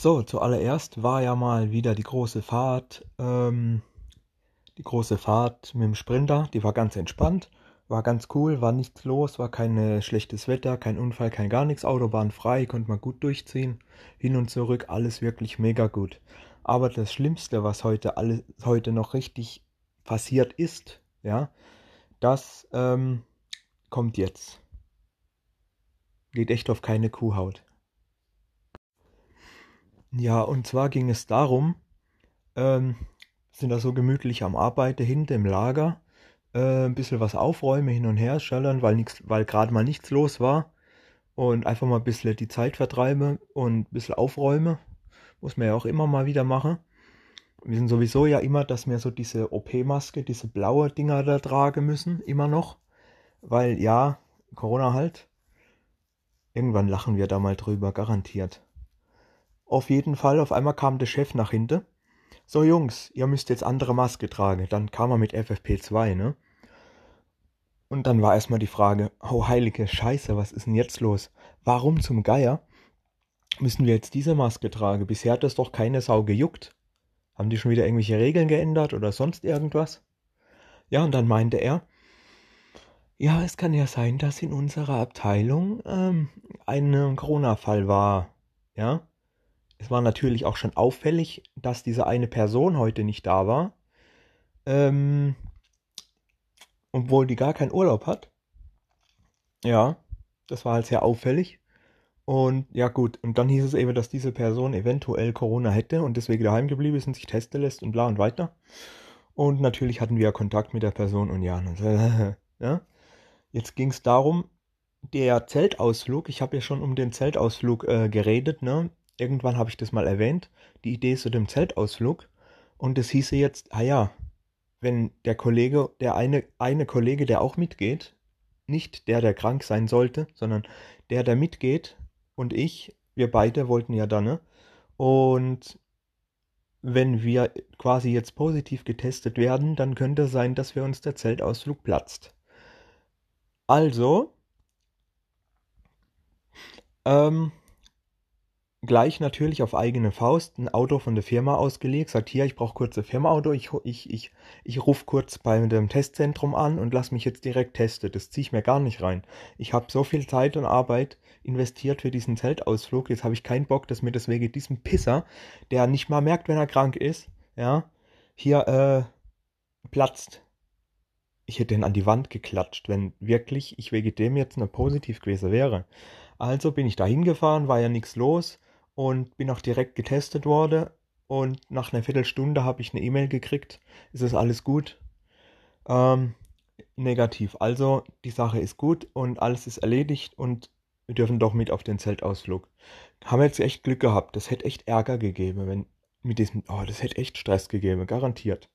So, zuallererst war ja mal wieder die große Fahrt, ähm, die große Fahrt mit dem Sprinter, die war ganz entspannt, war ganz cool, war nichts los, war kein äh, schlechtes Wetter, kein Unfall, kein gar nichts, Autobahn frei, konnte man gut durchziehen, hin und zurück, alles wirklich mega gut. Aber das Schlimmste, was heute alles heute noch richtig passiert ist, ja, das ähm, kommt jetzt. Geht echt auf keine Kuhhaut. Ja, und zwar ging es darum, ähm, sind da so gemütlich am Arbeiten hinten im Lager, äh, ein bisschen was aufräumen, hin und her schallern, weil, weil gerade mal nichts los war. Und einfach mal ein bisschen die Zeit vertreiben und ein bisschen aufräumen. Muss man ja auch immer mal wieder machen. Wir sind sowieso ja immer, dass wir so diese OP-Maske, diese blaue Dinger da tragen müssen, immer noch. Weil ja, Corona halt. Irgendwann lachen wir da mal drüber, garantiert. Auf jeden Fall, auf einmal kam der Chef nach hinten. So Jungs, ihr müsst jetzt andere Maske tragen. Dann kam er mit FFP2, ne? Und dann war erstmal die Frage, oh heilige Scheiße, was ist denn jetzt los? Warum zum Geier müssen wir jetzt diese Maske tragen? Bisher hat das doch keine Sau gejuckt. Haben die schon wieder irgendwelche Regeln geändert oder sonst irgendwas? Ja, und dann meinte er, ja, es kann ja sein, dass in unserer Abteilung ähm, ein Corona-Fall war. Ja, es war natürlich auch schon auffällig, dass diese eine Person heute nicht da war. Ähm, obwohl die gar keinen Urlaub hat. Ja, das war halt sehr auffällig. Und ja gut, und dann hieß es eben, dass diese Person eventuell Corona hätte und deswegen daheim geblieben ist und sich testen lässt und bla und weiter. Und natürlich hatten wir ja Kontakt mit der Person und ja, ja. Jetzt ging es darum, der Zeltausflug, ich habe ja schon um den Zeltausflug äh, geredet, ne? Irgendwann habe ich das mal erwähnt, die Idee zu dem Zeltausflug. Und es hieße jetzt, ah ja, wenn der Kollege, der eine, eine Kollege, der auch mitgeht, nicht der, der krank sein sollte, sondern der, der mitgeht und ich, wir beide wollten ja dann, ne? Und wenn wir quasi jetzt positiv getestet werden, dann könnte es sein, dass wir uns der Zeltausflug platzt. Also, ähm, gleich natürlich auf eigene Faust ein Auto von der Firma ausgelegt, sagt hier, ich brauche kurz ein Firmaauto, ich, ich, ich, ich rufe kurz bei dem Testzentrum an und lass mich jetzt direkt testen. Das ziehe ich mir gar nicht rein. Ich habe so viel Zeit und Arbeit investiert für diesen Zeltausflug, jetzt habe ich keinen Bock, dass mir das wegen diesem Pisser, der nicht mal merkt, wenn er krank ist, ja, hier äh, platzt. Ich hätte ihn an die Wand geklatscht, wenn wirklich ich wegen dem jetzt eine positiv gewesen wäre. Also bin ich da hingefahren, war ja nichts los und bin auch direkt getestet worden. Und nach einer Viertelstunde habe ich eine E-Mail gekriegt. Ist es alles gut? Ähm, negativ. Also die Sache ist gut und alles ist erledigt und wir dürfen doch mit auf den Zeltausflug. Haben jetzt echt Glück gehabt. Das hätte echt Ärger gegeben, wenn mit diesem, oh, das hätte echt Stress gegeben, garantiert.